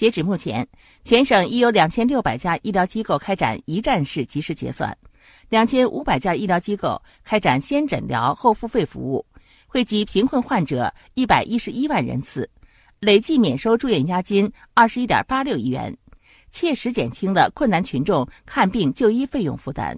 截止目前全省已有两千六百家医疗机构开展一站式及时结算两千五百家医疗机构开展先诊疗后付费服务惠及贫困患者一百一十一万人次累计免收住院押金二十一点八六亿元切实减轻了困难群众看病就医费用负担。